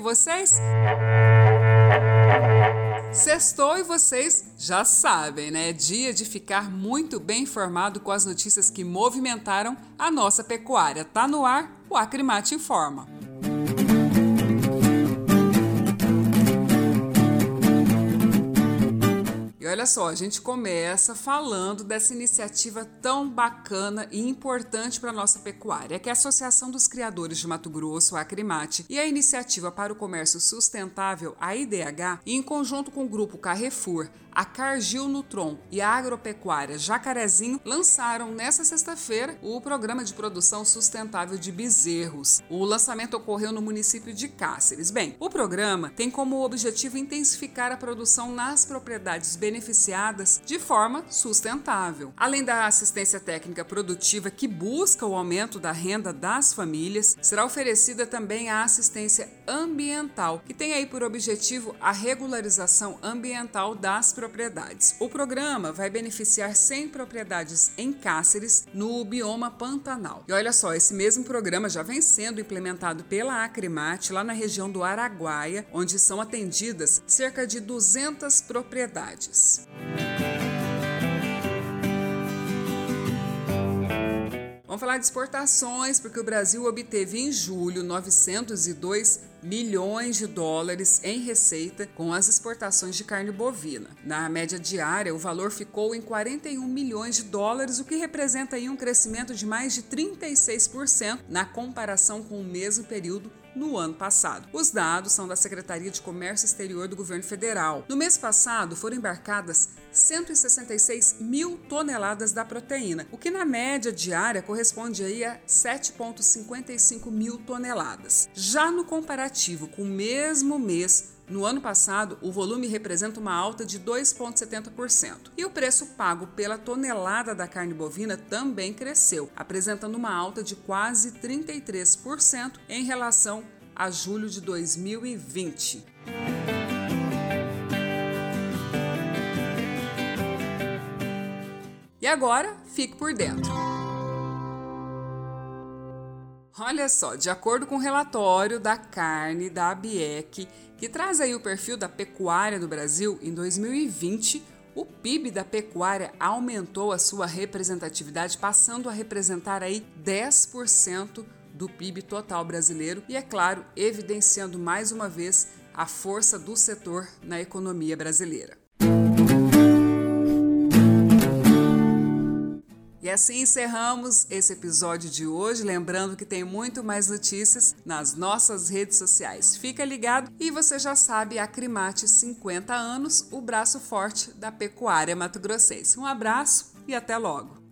vocês? Sextou e vocês já sabem, né? É dia de ficar muito bem informado com as notícias que movimentaram a nossa pecuária. Tá no ar, o Acrimate Informa. Olha só, a gente começa falando dessa iniciativa tão bacana e importante para a nossa pecuária, que é a Associação dos Criadores de Mato Grosso, a Acrimate, e a Iniciativa para o Comércio Sustentável, a IDH, em conjunto com o grupo Carrefour, a Cargill Nutron e a Agropecuária Jacarezinho lançaram nesta sexta-feira o programa de produção sustentável de bezerros. O lançamento ocorreu no município de Cáceres. Bem, o programa tem como objetivo intensificar a produção nas propriedades beneficiadas de forma sustentável. Além da assistência técnica produtiva que busca o aumento da renda das famílias, será oferecida também a assistência ambiental, que tem aí por objetivo a regularização ambiental das propriedades. O programa vai beneficiar 100 propriedades em Cáceres, no bioma Pantanal. E olha só, esse mesmo programa já vem sendo implementado pela Acrimate lá na região do Araguaia, onde são atendidas cerca de 200 propriedades. Vamos falar de exportações, porque o Brasil obteve em julho 902 milhões de dólares em receita com as exportações de carne bovina. Na média diária, o valor ficou em 41 milhões de dólares, o que representa aí um crescimento de mais de 36% na comparação com o mesmo período no ano passado. Os dados são da Secretaria de Comércio Exterior do Governo Federal. No mês passado, foram embarcadas 166 mil toneladas da proteína, o que na média diária corresponde aí a 7,55 mil toneladas. Já no comparativo com o mesmo mês no ano passado, o volume representa uma alta de 2,70%. E o preço pago pela tonelada da carne bovina também cresceu, apresentando uma alta de quase 33% em relação a julho de 2020. E agora, fique por dentro. Olha só, de acordo com o relatório da carne da ABIEC, que traz aí o perfil da pecuária no Brasil, em 2020, o PIB da pecuária aumentou a sua representatividade, passando a representar aí 10% do PIB total brasileiro e, é claro, evidenciando mais uma vez a força do setor na economia brasileira. Assim encerramos esse episódio de hoje, lembrando que tem muito mais notícias nas nossas redes sociais. Fica ligado e você já sabe, a Crimate 50 anos, o braço forte da pecuária mato-grossense. Um abraço e até logo.